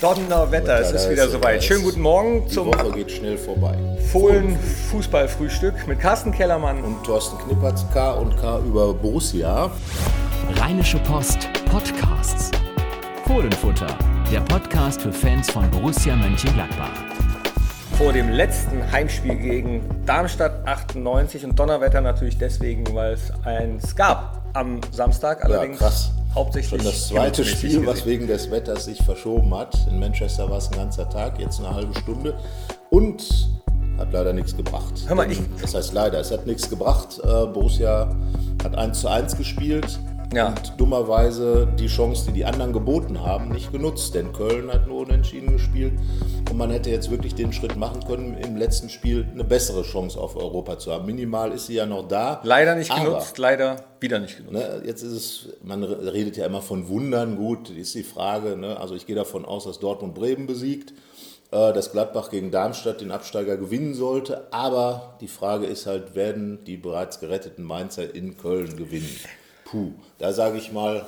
Donnerwetter, es ist wieder soweit. Schönen guten Morgen Die zum Woche geht schnell vorbei. Fohlen Fußballfrühstück mit Carsten Kellermann. Und Thorsten Knippertz, K und K über Borussia. Rheinische Post Podcasts. Fohlenfutter, der Podcast für Fans von Borussia Mönchengladbach. vor dem letzten Heimspiel gegen Darmstadt 98 und Donnerwetter natürlich deswegen, weil es eins gab am Samstag, allerdings krass. Hauptsächlich Schon das zweite Spiel, was gesehen. wegen des Wetters sich verschoben hat. In Manchester war es ein ganzer Tag, jetzt eine halbe Stunde. Und hat leider nichts gebracht. Hör mal, ich- Das heißt leider, es hat nichts gebracht. Äh, Borussia hat 1 zu 1 gespielt. Ja. Und dummerweise die Chance, die die anderen geboten haben, nicht genutzt. Denn Köln hat nur unentschieden gespielt. Und man hätte jetzt wirklich den Schritt machen können, im letzten Spiel eine bessere Chance auf Europa zu haben. Minimal ist sie ja noch da. Leider nicht genutzt, leider wieder nicht genutzt. Ne, jetzt ist es, man redet ja immer von Wundern, gut, ist die Frage, ne, also ich gehe davon aus, dass Dortmund Bremen besiegt, äh, dass Gladbach gegen Darmstadt den Absteiger gewinnen sollte, aber die Frage ist halt, werden die bereits geretteten Mainzer in Köln gewinnen? Puh, da sage ich mal,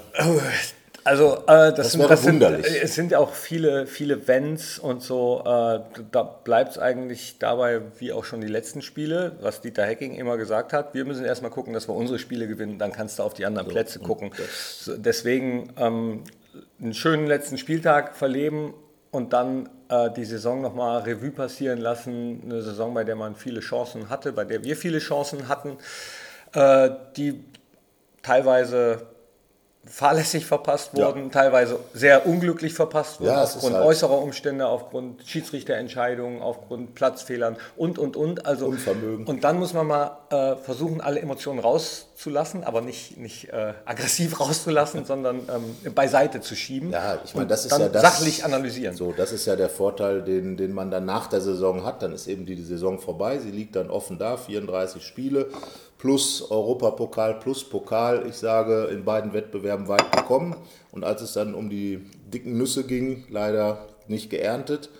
Also äh, das, sind, wäre das sind, äh, es sind ja auch viele, viele Wenns und so. Äh, da bleibt es eigentlich dabei, wie auch schon die letzten Spiele, was Dieter Hecking immer gesagt hat. Wir müssen erstmal gucken, dass wir unsere Spiele gewinnen, dann kannst du auf die anderen Plätze gucken. So, deswegen ähm, einen schönen letzten Spieltag verleben und dann äh, die Saison nochmal Revue passieren lassen. Eine Saison, bei der man viele Chancen hatte, bei der wir viele Chancen hatten, äh, die teilweise fahrlässig verpasst Ja. wurden, teilweise sehr unglücklich verpasst wurden, Ja, aufgrund halt- äußerer Umstände, aufgrund Schiedsrichterentscheidungen, aufgrund Platzfehlern und, und, und. Also, Unvermögen. Und dann muss man mal äh, versuchen, alle Emotionen rauszulassen, aber nicht, nicht äh, aggressiv rauszulassen, sondern ähm, beiseite zu schieben. Ja, ich meine, das ist ja das. sachlich analysieren. So, das ist ja der Vorteil, den, den man dann nach der Saison hat. Dann ist eben die Saison vorbei. Sie liegt dann offen da, 34 Spiele plus Europapokal plus Pokal. Ich sage, in beiden Wettbewerben weit gekommen. Und als es dann um die dicken Nüsse ging, leider nicht geerntet.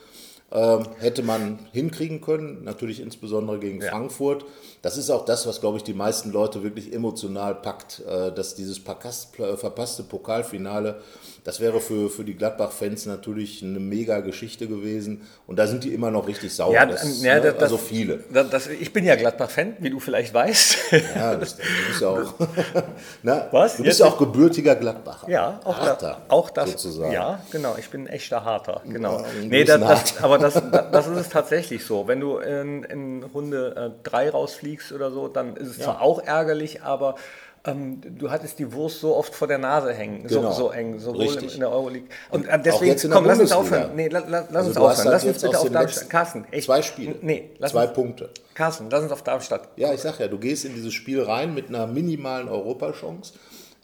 Ähm, hätte man hinkriegen können, natürlich insbesondere gegen Ja. Frankfurt. Das ist auch das, was, glaube ich, die meisten Leute wirklich emotional packt, äh, dass dieses äh, verpasste Pokalfinale, das wäre für, für die Gladbach-Fans natürlich eine mega Geschichte gewesen. Und da sind die immer noch richtig sauer. Ja, das, ja, ne, das- das- also viele. Das, ich bin ja Gladbach-Fan, wie du vielleicht weißt. Ja, das, du bist ja auch, Na, Was? Du bist ja auch gebürtiger Gladbacher. Ja, auch, Harter, da, auch das. sozusagen. Ja, genau. Ich bin ein echter Harter. Genau. Ja, nee, das, aber das, das ist es tatsächlich so. Wenn du in, in Runde 3 rausfliegst oder so, dann ist es zwar auch ärgerlich, aber ähm, du hattest die Wurst so oft vor der Nase hängen, Genau. so, so eng, sowohl in, Richtig. in der Euroleague. Und äh, deswegen, komm, lass uns aufhören. Nee, la, la, lass Also uns aufhören. halt Lass uns bitte auf Darmstadt. Carsten, echt? Zwei Spiele. Nee, lass Zwei uns, Punkte. Carsten, lass uns auf Darmstadt. Ja, ich sag ja, du gehst in dieses Spiel rein mit einer minimalen Europachance.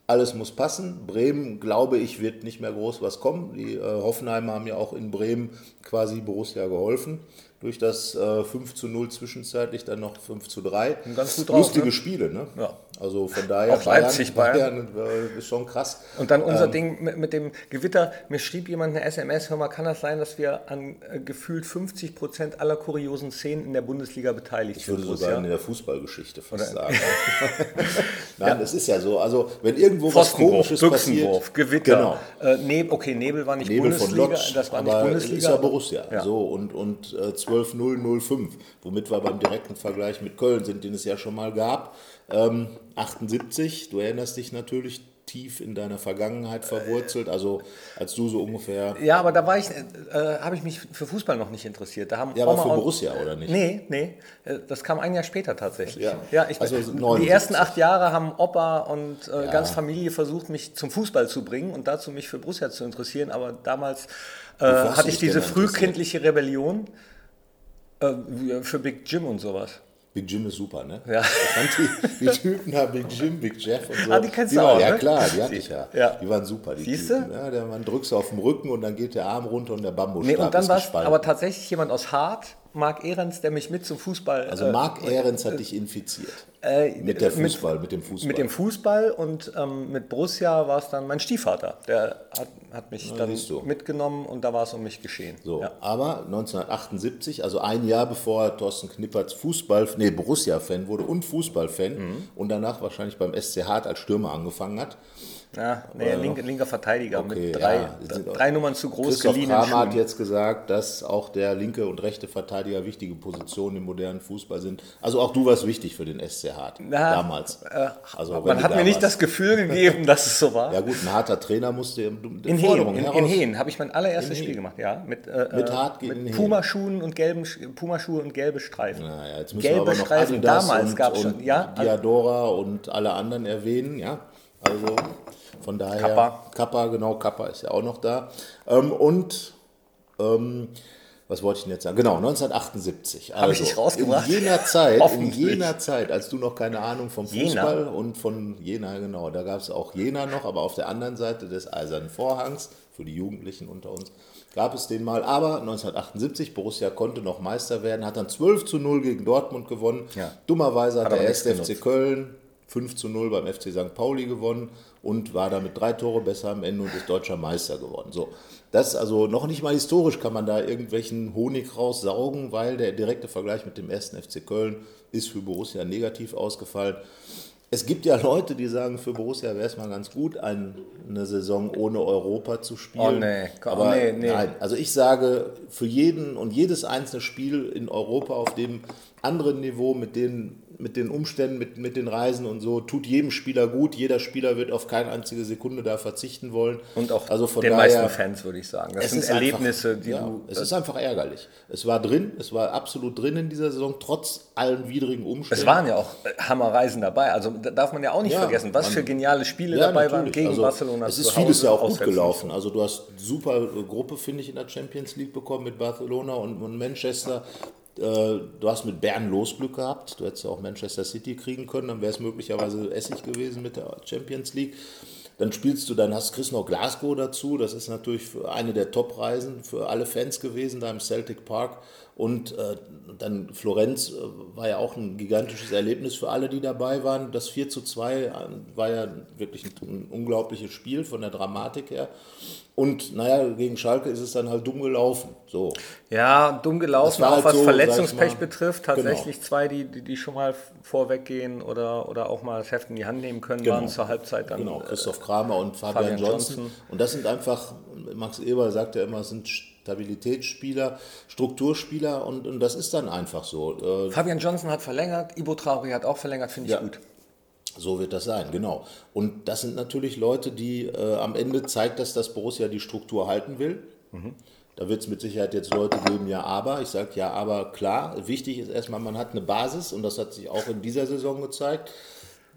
Alles muss passen. Bremen, glaube ich, wird nicht mehr groß was kommen. Die äh, Hoffenheimer haben ja auch in Bremen quasi Borussia geholfen. Durch das äh, 5 zu 0 zwischenzeitlich, dann noch 5 zu 3. ganz gut drauf, Lustige ne? Spiele, ne? Ja. Also von daher, Auch Leipzig, Bayern. äh, ist schon krass. Und dann Ähm. unser Ding mit, mit dem Gewitter. Mir schrieb jemand eine SMS, hör mal, kann das sein, dass wir an äh, gefühlt 50 Prozent aller kuriosen Szenen in der Bundesliga beteiligt Ich würde sind? sogar in der Fußballgeschichte fast sagen. Nein, es ist ja so. Also, wenn irgendwo was Komisches Büchsenwurf, passiert. Gewitter. Genau. Äh, Neb okay, Nebel war nicht Nebel von Bundesliga, Lodz, das war nicht Bundesliga. ist ja Borussia. Ja. So, und, und äh, 12-0-0-5, womit wir beim direkten Vergleich mit Köln sind, den es ja schon mal gab. Ähm, 78, du erinnerst dich natürlich tief in deiner Vergangenheit verwurzelt, also als du so ungefähr... Ja, aber da war ich, äh, habe ich mich für Fußball noch nicht interessiert. Da haben Ja, aber für Borussia, oder nicht? Nee, nee, äh, das kam ein Jahr später tatsächlich. Ja. ich, Also die 79. ersten acht Jahre haben Opa und äh, ganz Familie versucht, mich zum Fußball zu bringen und dazu mich für Borussia zu interessieren. Aber damals äh, hatte ich diese frühkindliche Rebellion äh, für Big Jim und sowas. Big Jim ist super, ne? Ja. Die, die Typen da, Big Jim, Big Jeff und so. Ah, die kennst die du waren, auch, Ja ne? klar, die hatte ich ja. Ja. Die waren super, die Siehste? Typen. Ja, der, man drückst auf den Rücken und dann geht der Arm runter und der Bambusstab Nee, und dann ist war es aber tatsächlich jemand aus Hart, Marc Ehrens, der mich mit zum Fußball. Also äh, Marc Ehrens hat dich infiziert. äh, mit der Fußball, mit, dem Fußball. Mit dem Fußball und ähm, mit Borussia war es dann mein Stiefvater. Der hat, hat mich dann siehst du. mitgenommen und da war es um mich geschehen. So, Ja. aber 1978, also ein Jahr bevor Thorsten Knippertz Fußball, nee, Borussia-Fan wurde und Fußballfan Mhm. und danach wahrscheinlich beim SC Hart als Stürmer angefangen hat, Ja, nee, Oder linke, linker Verteidiger Okay, mit drei, ja. Drei Nummern zu groß Christoph geliehenen Kramer hat jetzt gesagt, dass auch der linke und rechte Verteidiger wichtige Positionen im modernen Fußball sind. Also auch du warst wichtig für den SC Hart Na, damals. also wenn Man hat mir nicht das Gefühl gegeben, dass es so war. Ja gut, ein harter Trainer musste in, in Hehen, in, in Hehen habe ich mein allererstes Spiel gemacht, ja. Mit, äh, Mit äh, Hart gegen mit. Pumaschuhen und gelben Sch- Pumaschuhe und gelbe Streifen. Naja, jetzt müssen Gelbe wir aber noch Streifen Adidas damals gab's und schon, ja? Diadora und alle anderen erwähnen, ja. Also von daher. Kappa. Kappa, genau, Kappa ist ja auch noch da. Ähm, und ähm, was wollte ich denn jetzt sagen? Genau, 1978. Also ich dich rausgebracht? In jener Zeit, in jener Zeit, als du noch keine Ahnung vom Jena? Fußball und von Jena, genau, da gab es auch Jena noch, aber auf der anderen Seite des Eisernen Vorhangs, für die Jugendlichen unter uns, gab es den mal. Aber 1978, Borussia konnte noch Meister werden, hat dann 12 zu 0 gegen Dortmund gewonnen. Ja. Dummerweise hat, Hat der erste FC Köln 5 zu 0 beim FC St. Pauli gewonnen und war damit drei Tore besser am Ende und ist deutscher Meister geworden. So, das also noch nicht mal historisch kann man da irgendwelchen Honig raussaugen, weil der direkte Vergleich mit dem ersten FC Köln ist für Borussia negativ ausgefallen. Es gibt ja Leute, die sagen, für Borussia wäre es mal ganz gut, ein, eine Saison ohne Europa zu spielen. Oh, nee. Oh, Aber nee, nee. nein, also ich sage, für jeden und jedes einzelne Spiel in Europa auf dem anderen Niveau mit den, mit den Umständen, mit, mit den Reisen und so, tut jedem Spieler gut. Jeder Spieler wird auf keine einzige Sekunde da verzichten wollen. Und auch also von den daher, meisten Fans, würde ich sagen. Das es sind Erlebnisse, einfach, die ja, du. Es ist einfach ärgerlich. Es war drin, es war absolut drin in dieser Saison, trotz allen widrigen Umständen. Es waren ja auch äh, Hammerreisen dabei. Also da darf man ja auch nicht Ja, vergessen, was man- für geniale Spiele Ja, dabei waren natürlich. gegen also, Barcelona. Es ist vieles ja auch gut gelaufen. Also du hast super Gruppe, finde ich, in der Champions League bekommen mit Barcelona und, und Manchester. Äh, Du hast mit Bern Losglück gehabt. Du hättest ja auch Manchester City kriegen können, dann wäre es möglicherweise Essig gewesen mit der Champions League. Dann spielst du, dann hast kriegst noch Glasgow dazu. Das ist natürlich eine der Top-Reisen für alle Fans gewesen, da im Celtic Park. Und äh, dann Florenz äh, war ja auch ein gigantisches Erlebnis für alle, die dabei waren. Das 4 zu 2 äh, war ja wirklich ein, unglaubliches Spiel von der Dramatik her. Und naja, gegen Schalke ist es dann halt dumm gelaufen. So. Ja, dumm gelaufen, auch halt was so, Verletzungspech mal. betrifft. Genau. Tatsächlich zwei, die, die, die schon mal vorweggehen oder, oder auch mal das Heft in die Hand nehmen können, Genau. waren zur Halbzeit dann. Genau, äh, Christoph Kramer und Fabian, Fabian Johnson. Johnson. Und das sind einfach, Max Eber sagt ja immer, es sind Stabilitätsspieler, Strukturspieler und, und das ist dann einfach so. Äh, Fabian Johnson hat verlängert, Ibo Traoré hat auch verlängert, finde ich Ja. gut. So wird das sein, genau. Und das sind natürlich Leute, die äh, am Ende zeigt, dass das Borussia die Struktur halten will. Da wird es mit Sicherheit jetzt Leute geben, ja, aber. Ich sage ja, aber klar. Wichtig ist erstmal, man hat eine Basis und das hat sich auch in dieser Saison gezeigt.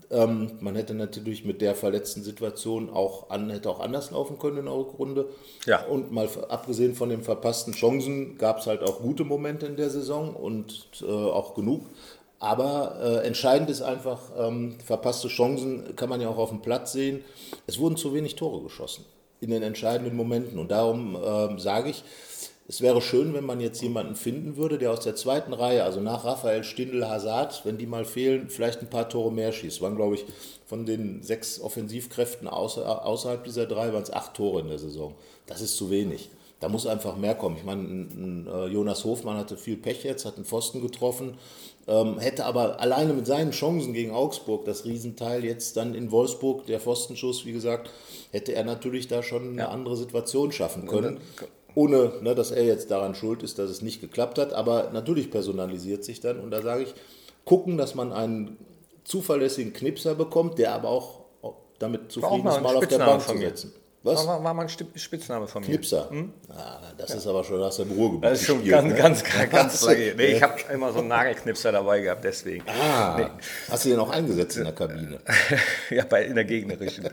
Ähm, man hätte natürlich mit der verletzten Situation auch, an, hätte auch anders laufen können in der Rückrunde. Ja. Und mal abgesehen von den verpassten Chancen gab es halt auch gute Momente in der Saison und äh, auch genug. Aber äh, entscheidend ist einfach, ähm, verpasste Chancen kann man ja auch auf dem Platz sehen. Es wurden zu wenig Tore geschossen in den entscheidenden Momenten. Und darum ähm, sage ich, es wäre schön, wenn man jetzt jemanden finden würde, der aus der zweiten Reihe, also nach Raphael Stindl, Hazard, wenn die mal fehlen, vielleicht ein paar Tore mehr schießt. Waren, glaube ich, von den sechs Offensivkräften außer, außerhalb dieser drei, waren es acht Tore in der Saison. Das ist zu wenig. Da muss einfach mehr kommen. Ich meine, ein, ein, äh, Jonas Hofmann hatte viel Pech jetzt, hat einen Pfosten getroffen, ähm, hätte aber alleine mit seinen Chancen gegen Augsburg, das Riesenteil, jetzt dann in Wolfsburg, der Pfostenschuss, wie gesagt, hätte er natürlich da schon eine andere Situation schaffen können. Ohne, ne, dass er jetzt daran schuld ist, dass es nicht geklappt hat. Aber natürlich personalisiert sich dann. Und da sage ich, gucken, dass man einen zuverlässigen Knipser bekommt, der aber auch damit zufrieden ist, mal auf der Bank zu setzen. Was? War, war mal ein Spitzname von mir. Knipser. Ah, das ist aber schon, hast du im Ruhrgebiet Das ist schon gespielt, ganz, ne? ganz, ganz, ganz lange. Nee, Ja. ich habe immer so einen Nagelknipser dabei gehabt, deswegen. Ah, hast du den auch eingesetzt in der Kabine? ja, bei, in der gegnerischen.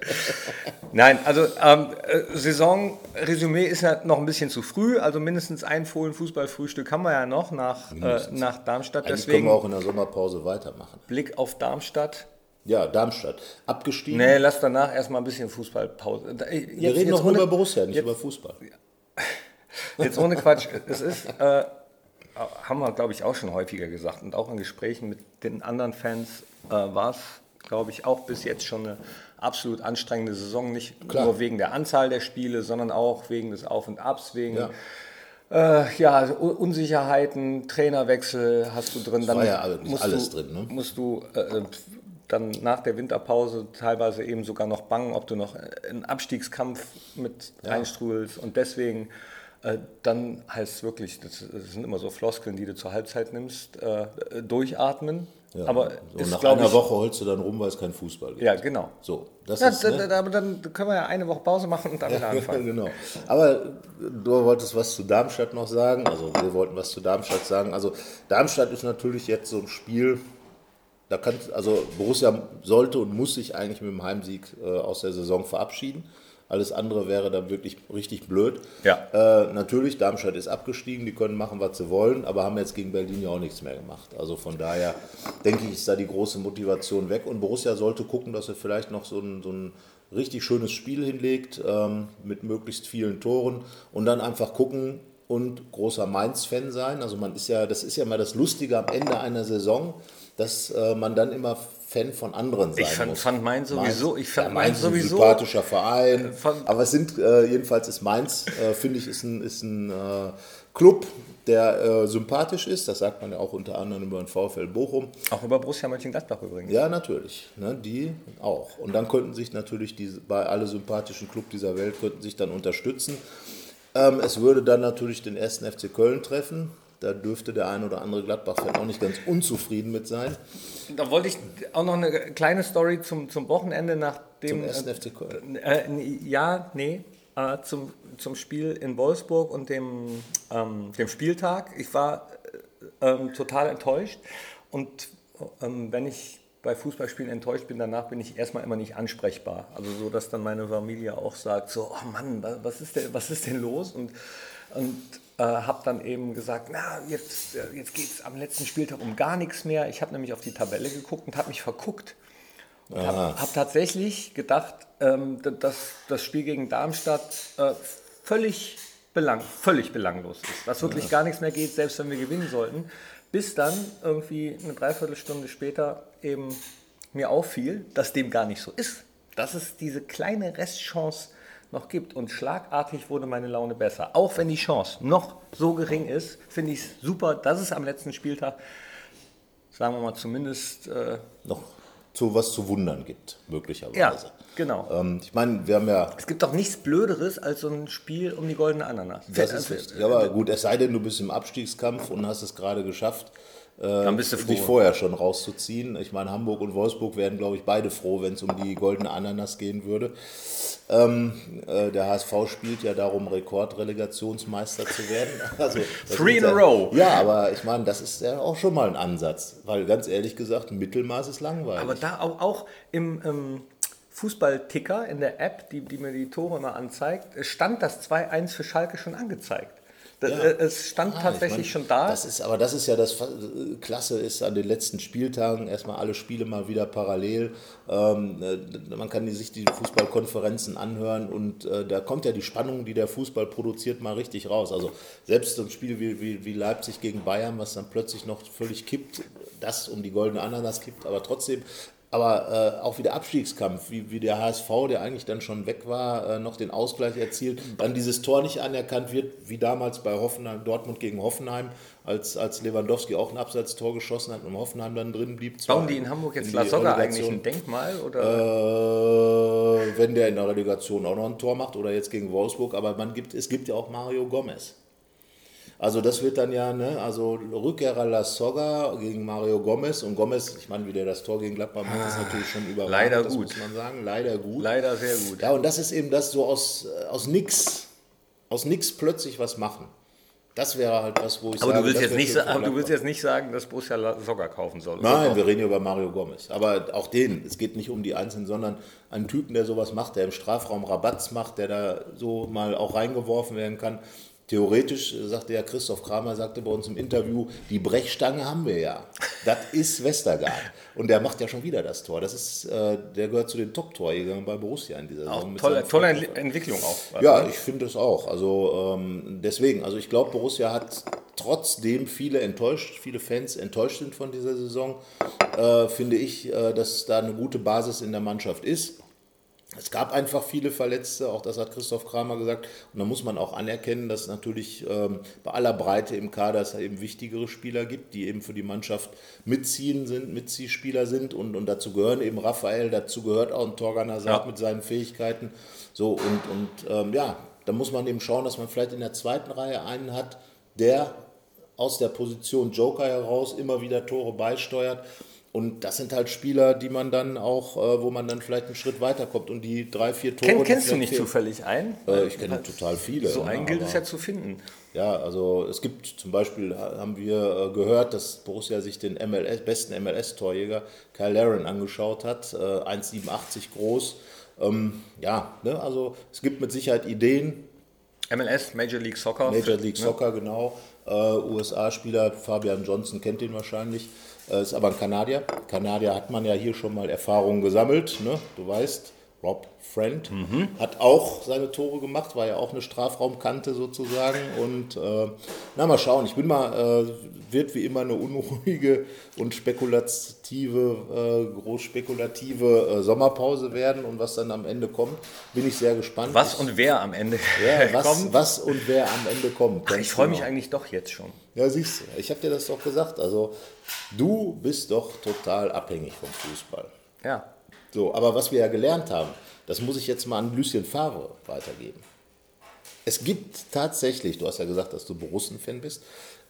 Nein, also ähm, äh, Saisonresümee ist ja noch ein bisschen zu früh. Also mindestens ein Fohlen-Fußballfrühstück haben wir ja noch nach, äh, nach Darmstadt. Eigentlich können Deswegen wir auch in der Sommerpause weitermachen. Blick auf Darmstadt. Ja, Darmstadt. Abgestiegen. Nee, lass danach erstmal ein bisschen Fußballpause. Jetzt, wir reden nur ohne- über Borussia, nicht jetzt- über Fußball. Jetzt ohne Quatsch. Es ist, äh, haben wir, glaube ich, auch schon häufiger gesagt. Und auch in Gesprächen mit den anderen Fans äh, war es, glaube ich, auch bis jetzt schon eine absolut anstrengende Saison. Nicht Klar. nur wegen der Anzahl der Spiele, sondern auch wegen des Auf und Abs, wegen Ja. äh, ja, Unsicherheiten, Trainerwechsel hast du drin. Dann war ja alles- musst alles du, drin, ne? Musst du, äh, dann nach der Winterpause teilweise eben sogar noch bangen, ob du noch einen Abstiegskampf mit ja. reinstrudelst. Und deswegen, äh, dann heißt es wirklich, das, das, sind immer so Floskeln, die du zur Halbzeit nimmst, äh, durchatmen. Ja, aber so nach einer ich, Woche holst du dann rum, weil es kein Fußball gibt. Ja, genau. So, das ja, ist, ne? Aber dann können wir ja eine Woche Pause machen und dann wieder anfangen. genau. Aber du wolltest was zu Darmstadt noch sagen. Also wir wollten was zu Darmstadt sagen. Also Darmstadt ist natürlich jetzt so ein Spiel, da kann, also Borussia sollte und muss sich eigentlich mit dem Heimsieg äh, aus der Saison verabschieden. Alles andere wäre dann wirklich richtig blöd. Ja. Äh, natürlich, Darmstadt ist abgestiegen, die können machen, was sie wollen, aber haben jetzt gegen Berlin ja auch nichts mehr gemacht. Also von daher denke ich, ist da die große Motivation weg. Und Borussia sollte gucken, dass er vielleicht noch so ein, so ein richtig schönes Spiel hinlegt ähm, mit möglichst vielen Toren und dann einfach gucken und großer Mainz-Fan sein. Also man ist ja, das ist ja mal das Lustige am Ende einer Saison, dass äh, man dann immer Fan von anderen sein ich fand, muss. fand Mainz sowieso, ich fand ja, Mainz, Mainz sowieso, ein sympathischer Verein, äh, aber es sind, äh, jedenfalls ist Mainz, äh, finde ich, ist ein, ist ein äh, Club, der äh, sympathisch ist, das sagt man ja auch unter anderem über den VfL Bochum. Auch über Borussia Mönchengladbach übrigens. Ja, natürlich, ne, die auch. Und dann könnten sich natürlich die, bei alle sympathischen Clubs dieser Welt könnten sich dann unterstützen. Ähm, es würde dann natürlich den ersten FC Köln treffen, da dürfte der ein oder andere Gladbach-Fan auch nicht ganz unzufrieden mit sein. Da wollte ich auch noch eine kleine Story zum, zum Wochenende nach dem. Zum ersten FC Köln. Äh, ja, nee. Äh, zum, zum Spiel in Wolfsburg und dem, ähm, dem Spieltag. Ich war äh, ähm, total enttäuscht. Und ähm, wenn ich bei Fußballspielen enttäuscht bin, danach bin ich erstmal immer nicht ansprechbar. Also so, dass dann meine Familie auch sagt, so, oh Mann, was ist denn, was ist denn los? Und, und äh, habe dann eben gesagt, na, jetzt, äh, jetzt geht es am letzten Spieltag um gar nichts mehr. Ich habe nämlich auf die Tabelle geguckt und habe mich verguckt. Und habe hab tatsächlich gedacht, ähm, dass das Spiel gegen Darmstadt äh, völlig, belang, völlig belanglos ist. Dass wirklich ja. gar nichts mehr geht, selbst wenn wir gewinnen sollten. Bis dann irgendwie eine Dreiviertelstunde später eben mir auffiel, dass dem gar nicht so ist. Dass es diese kleine Restchance noch gibt. Und schlagartig wurde meine Laune besser. Auch wenn die Chance noch so gering ist, finde ich es super, dass es am letzten Spieltag, sagen wir mal, zumindest äh, noch zu was zu wundern gibt, möglicherweise. Ja, genau. Ähm, ich meine, wir haben ja. Es gibt doch nichts Blöderes als so ein Spiel um die goldene Ananas. Das ist richtig. Ja, aber gut, es sei denn, du bist im Abstiegskampf und hast es gerade geschafft, äh, dich vorher schon rauszuziehen. Ich meine, Hamburg und Wolfsburg wären, glaube ich, beide froh, wenn es um die goldene Ananas gehen würde. Ähm, äh, der HSV spielt ja darum, Rekordrelegationsmeister zu werden. Also, Three in a row. Ja, aber ich meine, das ist ja auch schon mal ein Ansatz, weil ganz ehrlich gesagt, Mittelmaß ist langweilig. Aber da auch, auch im ähm, Fußballticker in der App, die, die mir die Tore immer anzeigt, stand das 2-1 für Schalke schon angezeigt. Ja. Äh, es stand ah, tatsächlich ich mein, schon da. Das ist, aber das ist ja das Klasse ist an den letzten Spieltagen erstmal alle Spiele mal wieder parallel. Ähm, äh, man kann sich die Fußballkonferenzen anhören und äh, da kommt ja die Spannung, die der Fußball produziert, mal richtig raus. Also selbst so ein Spiel wie, wie, wie Leipzig gegen Bayern, was dann plötzlich noch völlig kippt, das um die goldene Ananas kippt, aber trotzdem aber äh, auch wieder Abstiegskampf, wie, wie der HSV, der eigentlich dann schon weg war, äh, noch den Ausgleich erzielt, dann dieses Tor nicht anerkannt wird, wie damals bei Hoffenheim, Dortmund gegen Hoffenheim, als, als Lewandowski auch ein Abseitstor geschossen hat und Hoffenheim dann drin blieb. Bauen die in Hamburg jetzt La Soga eigentlich ein Denkmal? Oder? Äh, wenn der in der Relegation auch noch ein Tor macht oder jetzt gegen Wolfsburg, aber man gibt, es gibt ja auch Mario Gomez. Also das wird dann ja, ne, also Rückkehrer La Soga gegen Mario Gomez und Gomez, ich meine, wie der das Tor gegen Gladbach macht, ah, ist natürlich schon überragend. Leider das gut. muss man sagen, leider gut. Leider sehr gut. Ja, und das ist eben das so aus, aus nix, aus nix plötzlich was machen. Das wäre halt was, wo ich aber sage, du willst, jetzt nicht, aber du willst jetzt nicht sagen, dass Borussia La Soga kaufen soll. Nein, wir reden ja über Mario Gomez. Aber auch den, es geht nicht um die Einzelnen, sondern einen Typen, der sowas macht, der im Strafraum Rabatz macht, der da so mal auch reingeworfen werden kann. Theoretisch, äh, sagte ja Christoph Kramer, sagte bei uns im Interview, die Brechstange haben wir ja. Das ist Westergaard. Und der macht ja schon wieder das Tor. Das ist, äh, der gehört zu den Top-Torjägern bei Borussia in dieser Saison. Tolle, tolle Entwicklung auch. Ja, ich finde es auch. Also ähm, deswegen, also ich glaube, Borussia hat trotzdem viele enttäuscht, viele Fans enttäuscht sind von dieser Saison, äh, finde ich, äh, dass da eine gute Basis in der Mannschaft ist. Es gab einfach viele Verletzte, auch das hat Christoph Kramer gesagt. Und da muss man auch anerkennen, dass es natürlich ähm, bei aller Breite im Kader es eben wichtigere Spieler gibt, die eben für die Mannschaft mitziehen sind, Mitziehspieler sind. Und, und dazu gehören eben Raphael, dazu gehört auch ein Torgan Hazard ja. mit seinen Fähigkeiten. So, und, und ähm, ja, da muss man eben schauen, dass man vielleicht in der zweiten Reihe einen hat, der aus der Position Joker heraus immer wieder Tore beisteuert. Und das sind halt Spieler, die man dann auch, äh, wo man dann vielleicht einen Schritt weiterkommt und die drei, vier Tore. Kenn, kennst du nicht fehlen. zufällig einen? Äh, ich kenne total viele. So einen gilt es ja zu finden. Ja, also es gibt zum Beispiel, haben wir äh, gehört, dass Borussia sich den MLS, besten MLS-Torjäger Kyle Laren angeschaut hat, 1,87 groß. Ähm, ja, ne, also es gibt mit Sicherheit Ideen. MLS, Major League Soccer. Major League ne? Soccer, genau. USA-Spieler, Fabian Johnson kennt ihn wahrscheinlich. Äh, ist aber ein Kanadier. Kanadier hat man ja hier schon mal Erfahrungen gesammelt. Ne? Du weißt, Rob Friend mhm. hat auch seine Tore gemacht, war ja auch eine Strafraumkante sozusagen. Und äh, na, mal schauen. Ich bin mal, äh, wird wie immer eine unruhige und spekulative, äh, groß spekulative äh, Sommerpause werden. Und was dann am Ende kommt, bin ich sehr gespannt. Was und wer am Ende ja, was, kommt. Was und wer am Ende kommt. Ach, ich freue genau. mich eigentlich doch jetzt schon. Ja, siehst du, ich habe dir das doch gesagt. Also, du bist doch total abhängig vom Fußball. Ja. So, aber was wir ja gelernt haben, das muss ich jetzt mal an Lucien Favre weitergeben. Es gibt tatsächlich, du hast ja gesagt, dass du Borussen-Fan bist,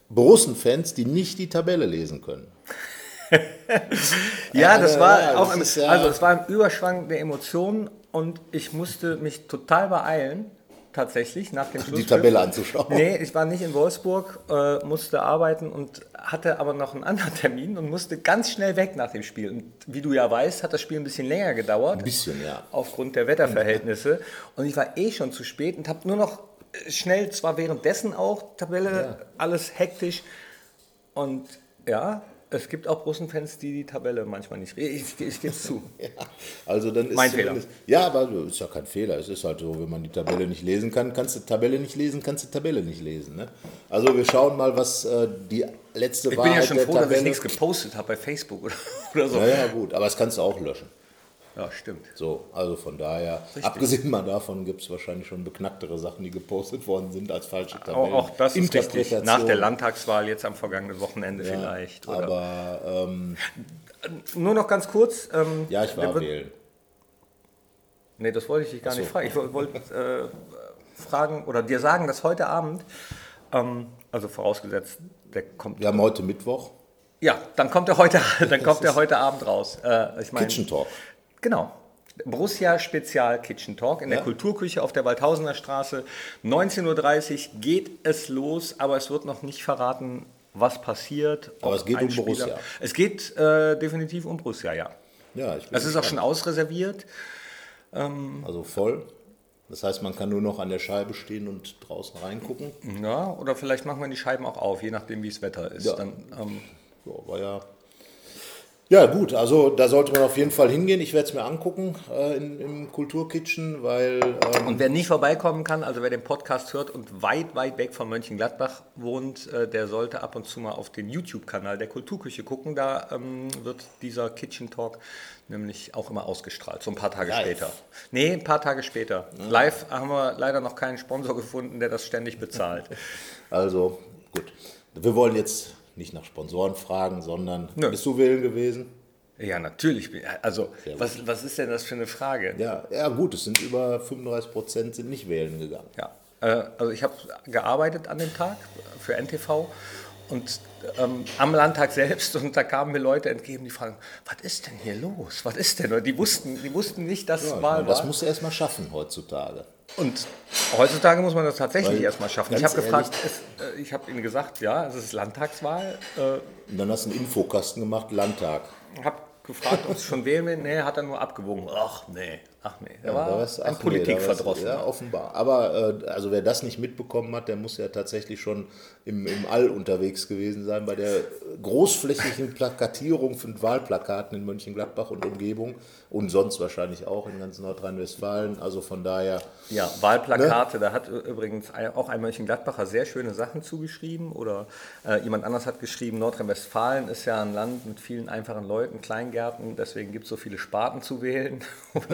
Borussen-Fans, die nicht die Tabelle lesen können. ja, das war ja, auch das im, ja also es war ein Überschwang der Emotionen und ich musste mich total beeilen, tatsächlich nach dem Schluss. Die Tabelle anzuschauen. Nee, ich war nicht in Wolfsburg, äh, musste arbeiten und hatte aber noch einen anderen Termin und musste ganz schnell weg nach dem Spiel. Und wie du ja weißt, hat das Spiel ein bisschen länger gedauert. Ein bisschen, ja. Aufgrund der Wetterverhältnisse. Und ich war eh schon zu spät und habe nur noch schnell, zwar währenddessen auch, Tabelle, ja. alles hektisch. Und ja, es gibt auch Russenfans, die die Tabelle manchmal nicht. Ich, ich, ich gebe es zu. ja, also dann ist mein Fehler. Ja, aber ist ja kein Fehler. Es ist halt so, wenn man die Tabelle nicht lesen kann, kannst du die Tabelle nicht lesen, kannst du die Tabelle nicht lesen. Ne? Also wir schauen mal, was äh, die letzte ich Wahrheit Ich bin ja schon froh, Tabelle dass ich nichts gepostet habe bei Facebook oder, oder so. Ja, ja, gut, aber das kannst du auch löschen. Ja, stimmt. So, also von daher, Richtig. abgesehen mal davon gibt es wahrscheinlich schon beknacktere Sachen, die gepostet worden sind als falsche Tabellen. Auch, auch das ist richtig. Nach der Landtagswahl jetzt am vergangenen Wochenende ja, vielleicht. Oder? Aber ähm, nur noch ganz kurz. Ähm, ja, ich war wählen. Nee, das wollte ich dich gar so. nicht fragen. Ich wollte äh, fragen oder dir sagen, dass heute Abend, ähm, also vorausgesetzt, der kommt. Wir haben heute Mittwoch. Ja, dann kommt er heute, dann kommt er heute Abend raus. Äh, ich mein, Kitchen Talk. Genau. Borussia Spezial Kitchen Talk in der ja. Kulturküche auf der Waldhausener Straße. 19.30 Uhr geht es los, aber es wird noch nicht verraten, was passiert. Aber es geht um Spieler. Borussia. Es geht äh, definitiv um Borussia, ja. Ja, ich bin Es ist auch schon ausreserviert. Ähm, also voll. Das heißt, man kann nur noch an der Scheibe stehen und draußen reingucken. Ja, oder vielleicht machen wir die Scheiben auch auf, je nachdem, wie das Wetter ist. Ja. Dann, ähm, ja, war ja ja, gut, also da sollte man auf jeden Fall hingehen. Ich werde es mir angucken äh, in, im Kulturkitchen, weil. Ähm und wer nicht vorbeikommen kann, also wer den Podcast hört und weit, weit weg von Mönchengladbach wohnt, äh, der sollte ab und zu mal auf den YouTube-Kanal der Kulturküche gucken. Da ähm, wird dieser Kitchen Talk nämlich auch immer ausgestrahlt, so ein paar Tage Live. später. Nee, ein paar Tage später. Ja. Live haben wir leider noch keinen Sponsor gefunden, der das ständig bezahlt. Also, gut. Wir wollen jetzt nicht nach Sponsoren fragen, sondern Nö. bist du wählen gewesen? Ja, natürlich. Also, was, was ist denn das für eine Frage? Ja, ja gut, es sind über 35 Prozent sind nicht wählen gegangen. Ja, äh, also ich habe gearbeitet an dem Tag für NTV und ähm, am Landtag selbst und da kamen mir Leute entgegen, die fragen, was ist denn hier los? Was ist denn? Und die wussten, die wussten nicht, dass ja, war. Das musst du erst mal schaffen heutzutage. Und heutzutage muss man das tatsächlich Weil, erstmal schaffen. Ich habe gefragt, es, äh, ich habe ihnen gesagt, ja, es ist Landtagswahl. Äh, und dann hast du einen Infokasten gemacht, Landtag. Ich habe gefragt, ob es schon wählen will. Nee, hat er nur abgewogen. Ach nee, ach nee. Er ja, war was, ein Politikverdrossen. Nee, ja, offenbar. Aber äh, also wer das nicht mitbekommen hat, der muss ja tatsächlich schon im, im All unterwegs gewesen sein bei der großflächigen Plakatierung von Wahlplakaten in Mönchengladbach und Umgebung und sonst wahrscheinlich auch in ganz Nordrhein-Westfalen. Also von daher. Ja, Wahlplakate, ne? da hat übrigens auch ein Mönchengladbacher sehr schöne Sachen zugeschrieben oder äh, jemand anders hat geschrieben, Nordrhein-Westfalen ist ja ein Land mit vielen einfachen Leuten, Kleingärten, deswegen gibt es so viele Sparten zu wählen.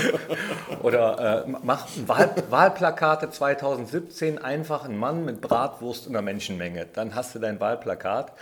Oder äh, mach Wahl, Wahlplakate 2017, einfach ein Mann mit Bratwurst in der Menschenmenge. Dann hast du dein Wahlplakat.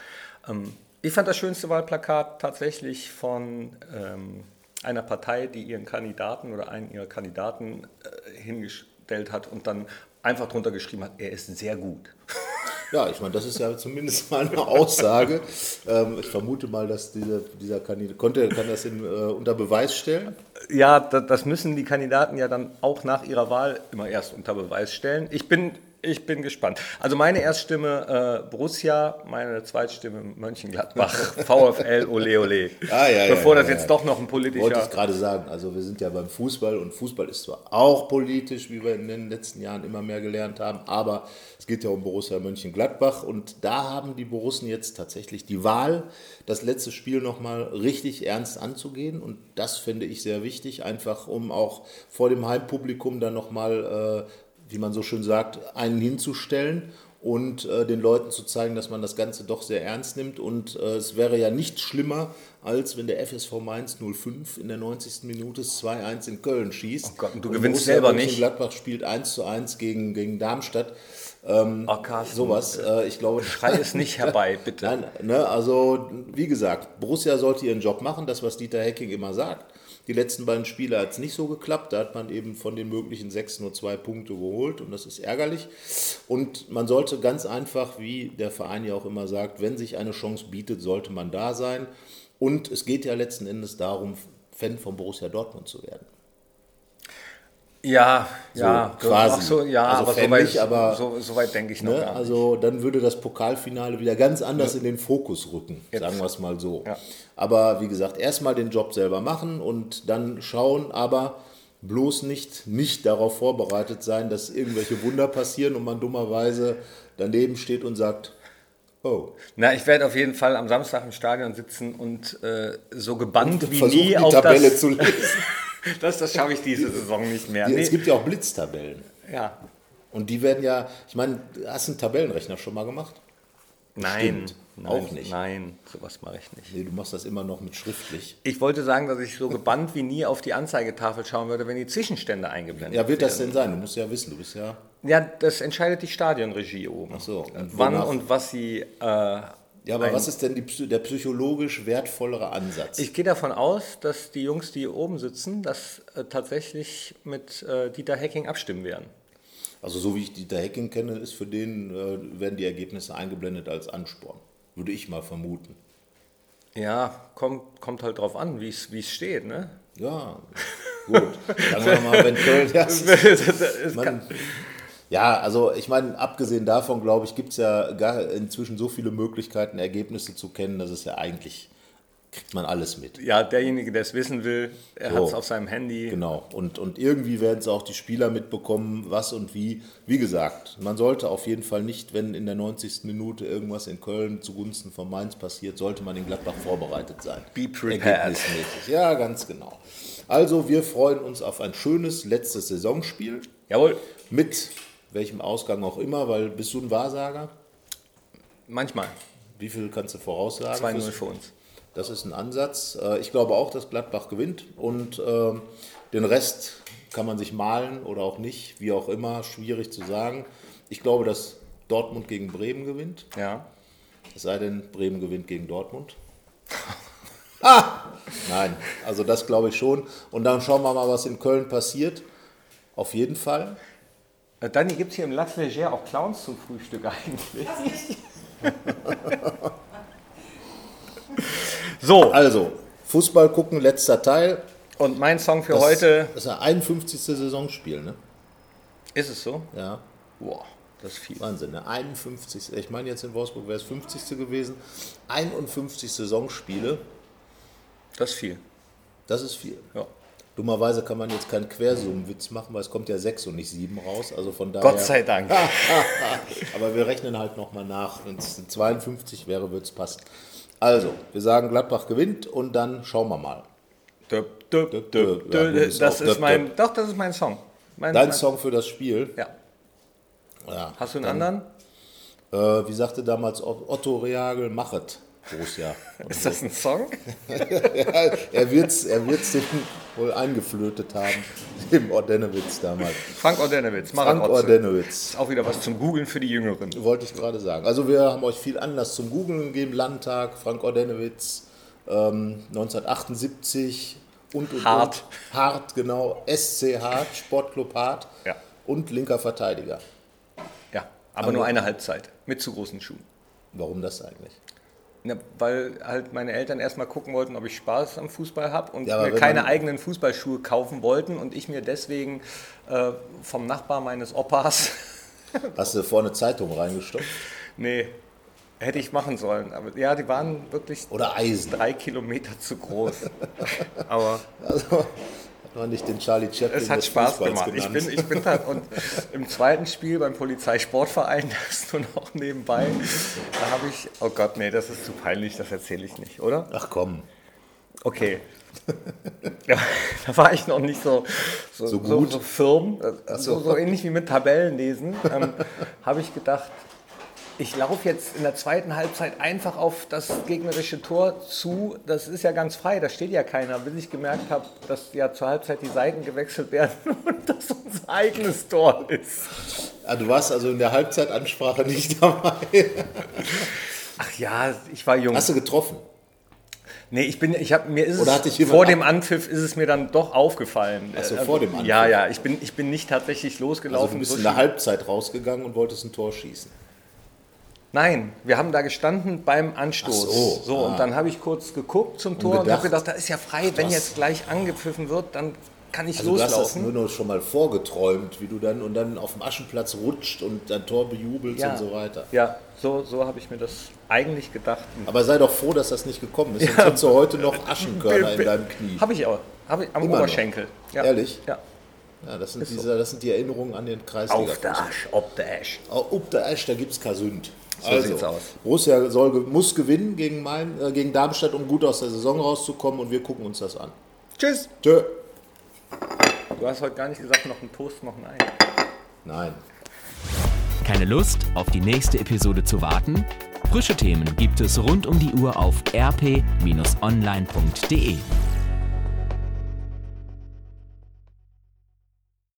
Ähm, ich fand das schönste Wahlplakat tatsächlich von ähm, einer Partei, die ihren Kandidaten oder einen ihrer Kandidaten äh, hingestellt hat und dann einfach drunter geschrieben hat, er ist sehr gut. Ja, ich meine, das ist ja zumindest mal eine Aussage. Ähm, ich vermute mal, dass diese, dieser Kandidat, konnte, kann das in, äh, unter Beweis stellen? Ja, das müssen die Kandidaten ja dann auch nach ihrer Wahl immer erst unter Beweis stellen. Ich bin ich bin gespannt. Also meine Erststimme äh, Borussia, meine Zweitstimme Mönchengladbach, VfL, ole ole. Ah, ja, Bevor ja, das ja, jetzt doch noch ein politischer... Wollte ich gerade sagen, also wir sind ja beim Fußball und Fußball ist zwar auch politisch, wie wir in den letzten Jahren immer mehr gelernt haben, aber es geht ja um Borussia Mönchengladbach und da haben die Borussen jetzt tatsächlich die Wahl, das letzte Spiel nochmal richtig ernst anzugehen und das finde ich sehr wichtig, einfach um auch vor dem Heimpublikum dann nochmal... Äh, wie man so schön sagt, einen hinzustellen und äh, den Leuten zu zeigen, dass man das Ganze doch sehr ernst nimmt. Und äh, es wäre ja nichts schlimmer, als wenn der FSV Mainz 05 in der 90. Minute 2-1 in Köln schießt. Oh Gott, und du und gewinnst selber nicht. Gladbach spielt 1 zu 1 gegen, gegen Darmstadt. Ähm, oh, Carsten, sowas. Äh, ich glaube, Schrei es nicht herbei, bitte. Nein, ne, also wie gesagt, Borussia sollte ihren Job machen, das was Dieter Hecking immer sagt. Die letzten beiden Spiele hat es nicht so geklappt. Da hat man eben von den möglichen sechs nur zwei Punkte geholt und das ist ärgerlich. Und man sollte ganz einfach, wie der Verein ja auch immer sagt, wenn sich eine Chance bietet, sollte man da sein. Und es geht ja letzten Endes darum, Fan von Borussia Dortmund zu werden. Ja, so, ja, quasi. So, ja, also aber, so weit, aber so, so, weit denke ich noch ne, Also dann würde das Pokalfinale wieder ganz anders ja. in den Fokus rücken, Jetzt. sagen wir es mal so. Ja. Aber wie gesagt, erstmal den Job selber machen und dann schauen, aber bloß nicht, nicht darauf vorbereitet sein, dass irgendwelche Wunder passieren und man dummerweise daneben steht und sagt, Oh. Na, ich werde auf jeden Fall am Samstag im Stadion sitzen und äh, so gebannt und wie nie die auf Tabelle das, zu lesen. das, das schaffe ich diese Saison nicht mehr. Nee. Es gibt ja auch Blitztabellen. Ja. Und die werden ja, ich meine, hast du einen Tabellenrechner schon mal gemacht? Nein, nein, auch nicht. Nein, sowas mache ich nicht. Nee, du machst das immer noch mit schriftlich. Ich wollte sagen, dass ich so gebannt wie nie auf die Anzeigetafel schauen würde, wenn die Zwischenstände eingeblendet werden. Ja, wird das denn sein? Du musst ja wissen, du bist ja. Ja, das entscheidet die Stadionregie oben. Ach so. Und Wann und was sie. Äh, ja, aber was ist denn die, der psychologisch wertvollere Ansatz? Ich gehe davon aus, dass die Jungs, die hier oben sitzen, das äh, tatsächlich mit äh, Dieter Hacking abstimmen werden. Also so wie ich Dieter Hecking kenne, ist für den, äh, werden die Ergebnisse eingeblendet als Ansporn. Würde ich mal vermuten. Ja, kommt, kommt halt drauf an, wie es steht, ne? Ja, gut. Sagen wir mal, wenn Köln... Ja, man, ja, also ich meine, abgesehen davon, glaube ich, gibt es ja gar inzwischen so viele Möglichkeiten, Ergebnisse zu kennen, dass es ja eigentlich kriegt man alles mit. Ja, derjenige, der es wissen will, er so, hat es auf seinem Handy. Genau, und, und irgendwie werden es auch die Spieler mitbekommen, was und wie. Wie gesagt, man sollte auf jeden Fall nicht, wenn in der 90. Minute irgendwas in Köln zugunsten von Mainz passiert, sollte man in Gladbach vorbereitet sein. Be prepared. Ja, ganz genau. Also, wir freuen uns auf ein schönes letztes Saisonspiel. Jawohl. Mit welchem Ausgang auch immer, weil bist du ein Wahrsager? Manchmal. Wie viel kannst du voraussagen? 2-0 für uns. Das ist ein Ansatz. Äh, ich glaube auch, dass Gladbach gewinnt und ähm, den Rest kann man sich malen oder auch nicht, wie auch immer, schwierig zu sagen. Ich glaube, dass Dortmund gegen Bremen gewinnt. Ja. Es sei denn, Bremen gewinnt gegen Dortmund. ah! Nein, also das glaube ich schon. Und dann schauen wir mal, was in Köln passiert. Auf jeden Fall. Äh, Dani, gibt es hier im Lac Leger auch Clowns zum Frühstück eigentlich? So. Also, Fußball gucken, letzter Teil. Und mein Song für das, heute. Das ist ein 51. Saisonspiel, ne? Ist es so? Ja. Boah, das ist viel. Wahnsinn, ne? 51. Ich meine, jetzt in Wolfsburg wäre es 50. gewesen. 51 Saisonspiele. Das ist viel. Das ist viel. Ja. Dummerweise kann man jetzt keinen Quersummenwitz machen, weil es kommt ja 6 und nicht 7 raus. Also von daher, Gott sei Dank. Aber wir rechnen halt nochmal nach. Wenn es 52 wäre, würde es passen. Also, wir sagen, Gladbach gewinnt und dann schauen wir mal. Das ist mein, doch, das ist mein Song. Mein, Dein Song für das Spiel? Ja. ja Hast du einen dann, anderen? Äh, wie sagte damals Otto Reagel, machet. Borussia. Ist das ein Song? ja, er wird es er wird's dem wohl eingeflötet haben, dem Ordenewitz damals. Frank Ordenewitz, Frank Ordenewitz. Ist auch wieder was zum Googeln für die Jüngeren. Wollte ich gerade sagen. Also wir haben euch viel Anlass zum Googeln gegeben. Landtag, Frank Ordenewitz, ähm, 1978 und, und Hart. Und. Hart, genau. SC Hart, Sportclub Hart Ja. und linker Verteidiger. Ja, aber nur eine Halbzeit mit zu großen Schuhen. Warum das eigentlich? Ja, weil halt meine Eltern erstmal gucken wollten, ob ich Spaß am Fußball habe und Ja, mir keine eigenen Fußballschuhe kaufen wollten und ich mir deswegen äh, vom Nachbar meines Opas, Hast du vorne Zeitung reingestopft? nee, hätte ich machen sollen. Aber ja, die waren wirklich Oder Eisen? drei Kilometer zu groß. Aber Also man nicht den Charlie Chaplin es hat Spaß Fußballs gemacht. Ich bin, ich bin da und im zweiten Spiel beim Polizeisportverein, das ist nur noch nebenbei, da habe ich, oh Gott, nee, das ist zu peinlich, das erzähle ich nicht, oder? Ach komm, Okay. Ja, da war ich noch nicht so, so, So so, gut? so firm, äh, so. so, so ähnlich wie mit Tabellenlesen, ähm, habe ich gedacht, ich laufe jetzt in der zweiten Halbzeit einfach auf das gegnerische Tor zu. Das ist ja ganz frei, da steht ja keiner. Bis ich gemerkt habe, dass ja zur Halbzeit die Seiten gewechselt werden und das unser eigenes Tor ist. ah, du warst also in der Halbzeitansprache nicht dabei. Ach ja, ich war jung. Hast du getroffen? Nee, ich bin, ich habe mir ist Oder es vor dem Anpfiff ist es mir dann doch aufgefallen. Ach so, Äh, vor dem Anpfiff. Ja, ja, ich bin, ich bin nicht tatsächlich Also losgelaufen. du bist in der Halbzeit rausgegangen und wolltest ein Tor schießen. Nein, wir haben da gestanden beim Anstoß. Ach so, ah. und dann habe ich kurz geguckt zum Tor und, gedacht, habe gedacht, da ist ja frei, wenn jetzt gleich angepfiffen wird, dann kann ich Also du hast das loslaufen. nur noch schon mal vorgeträumt, wie du dann und dann auf dem Aschenplatz rutscht und dein Tor bejubelst und so weiter. Ja, so, so habe ich mir das eigentlich gedacht. Aber sei doch froh, dass das nicht gekommen ist. Sonst hättest du heute noch Aschenkörner in deinem Knie. Habe ich auch. Habe ich am Immer. Oberschenkel. Ja. Ehrlich? Ja. Ja, das sind, diese, das sind die Erinnerungen an den Kreisliga. Auf der Asch, ob der Asch. Ob der Esch, da gibt es kein Sünd. So sieht's aus. Borussia soll, muss gewinnen gegen, Main, äh, gegen Darmstadt, um gut aus der Saison rauszukommen und wir gucken uns das an. Tschüss. Tschö. Du hast heute gar nicht gesagt, noch ein Toast, noch ein Ei. Nein. Keine Lust, auf die nächste Episode zu warten? Frische Themen gibt es rund um die Uhr auf rp-online.de.